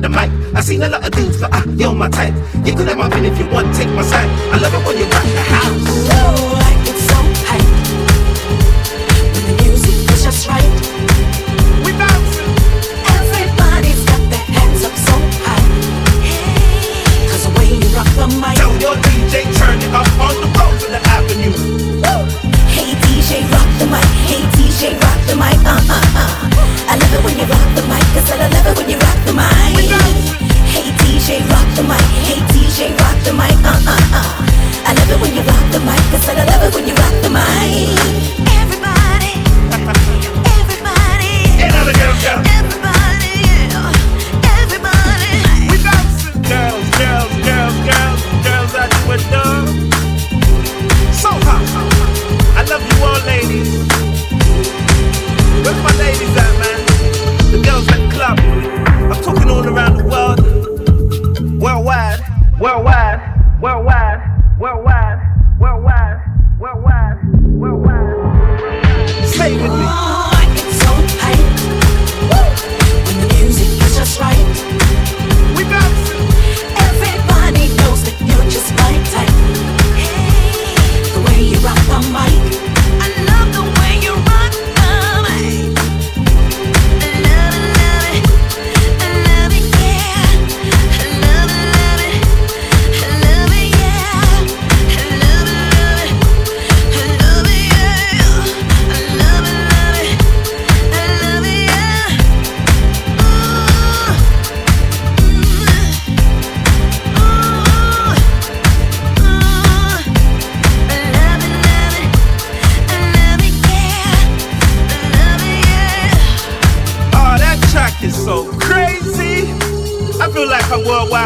the mic. I seen a lot of things, but I, you're my type. You can have my pin if you want, take my side. I love it when you rock the house.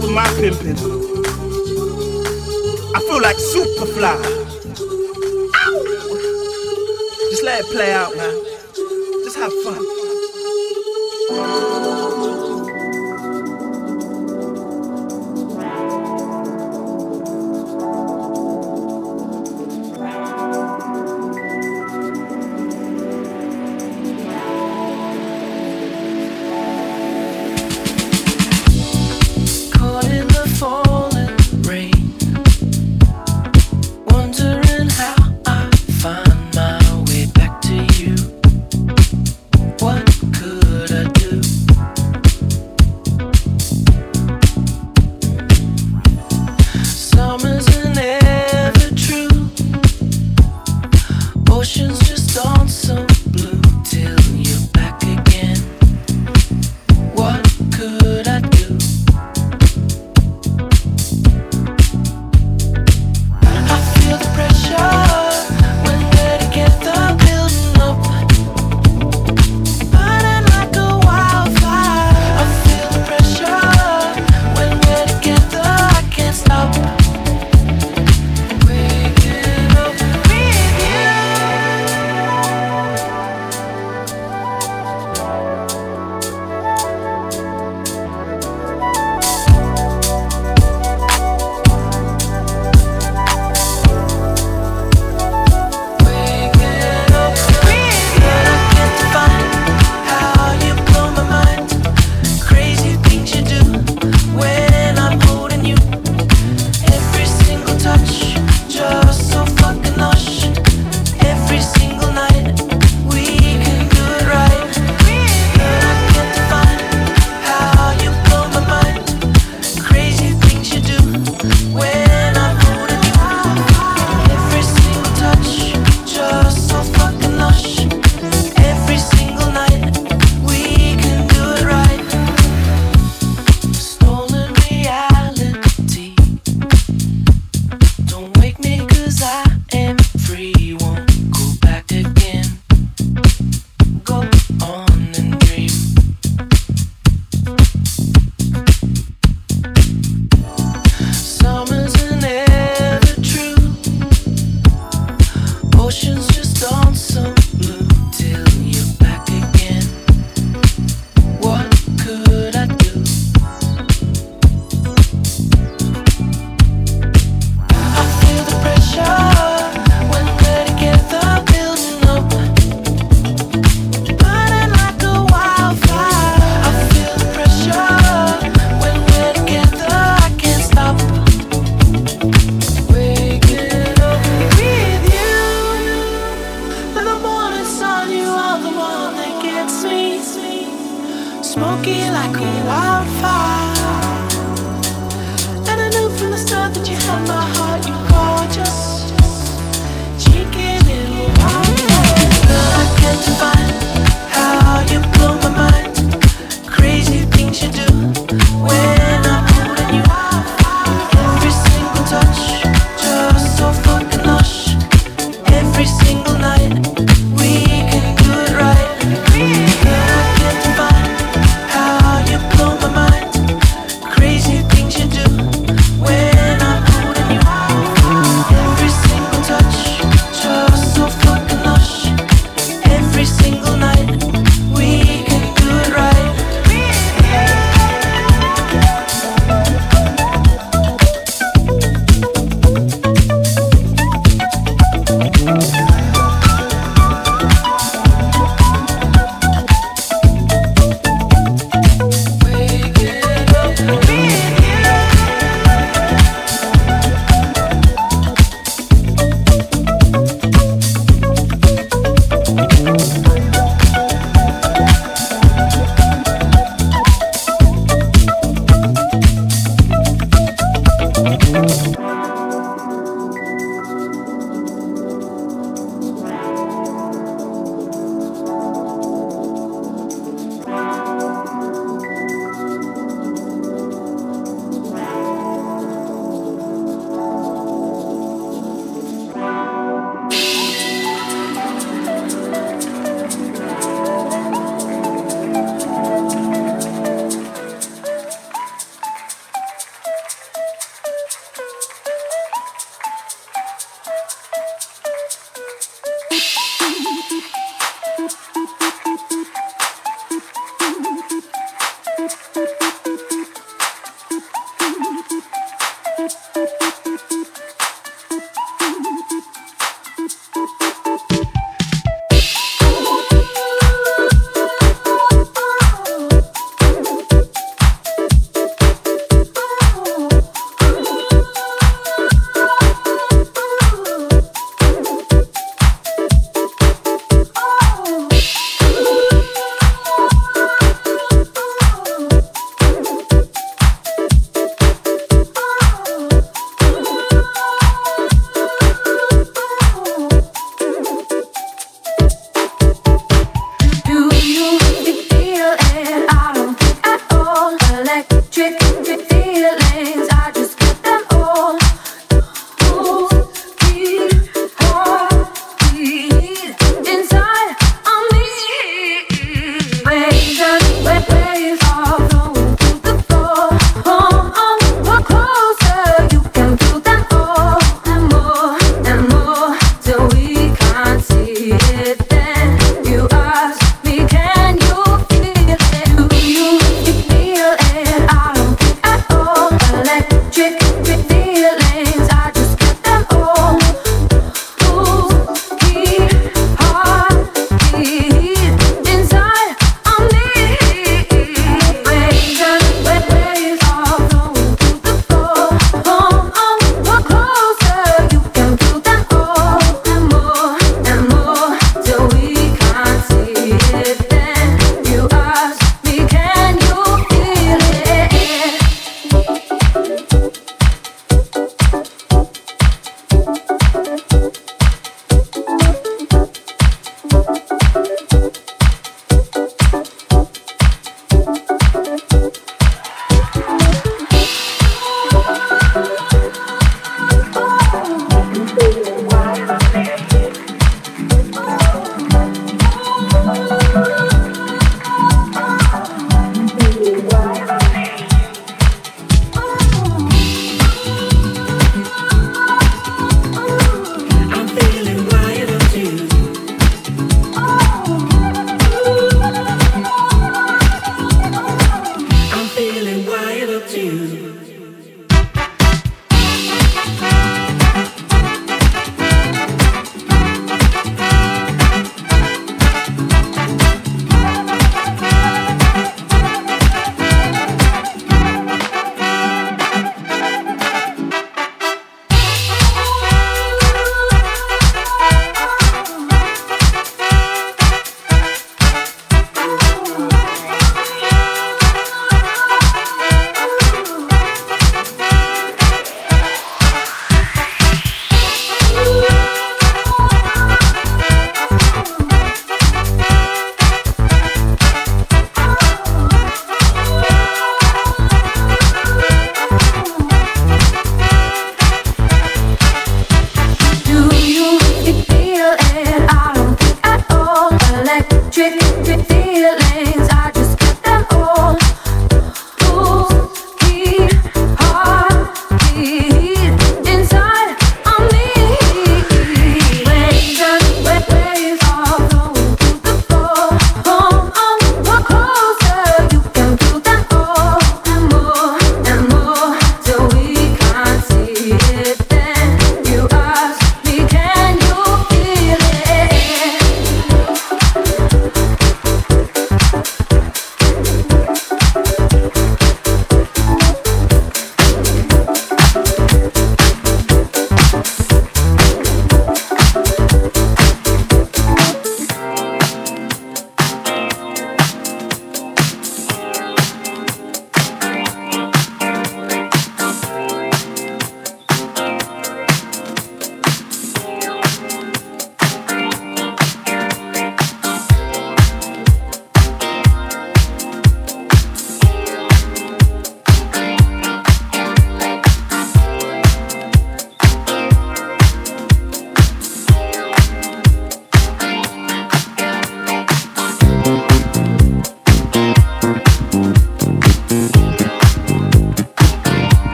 with my pimpin'. I feel like super fly. Ow! Just let it play out, man. Just have fun.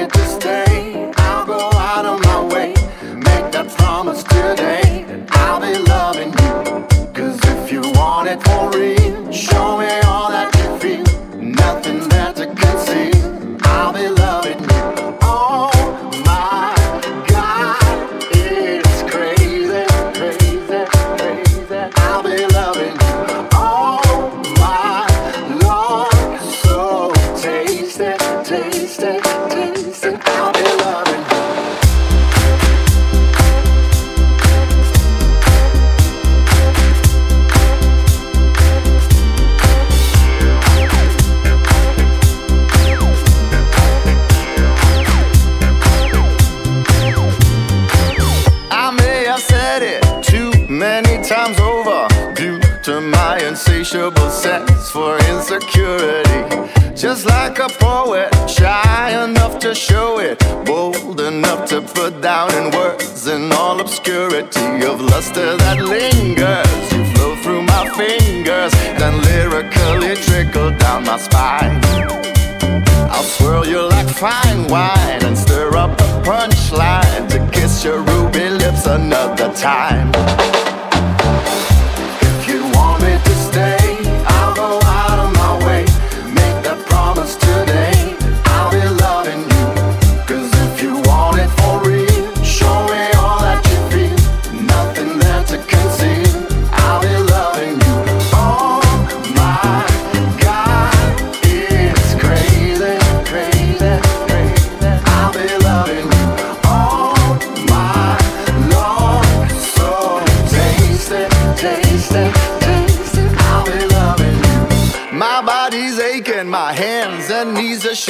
way to stay. time.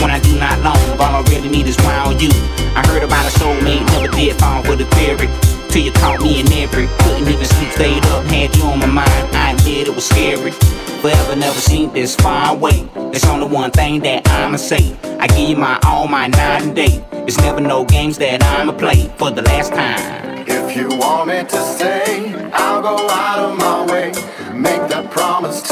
when I do not long. All I really need is wild you. I heard about a soulmate, never did fall for the theory. Till you caught me in every. Couldn't even sleep, stayed up, had you on my mind. I admit it was scary. Forever never seen this far away. There's only one thing that I'ma say. I give you my all, my night and day. It's never no games that I'ma play for the last time. If you want me to stay, I'll go out of my way. Make that promise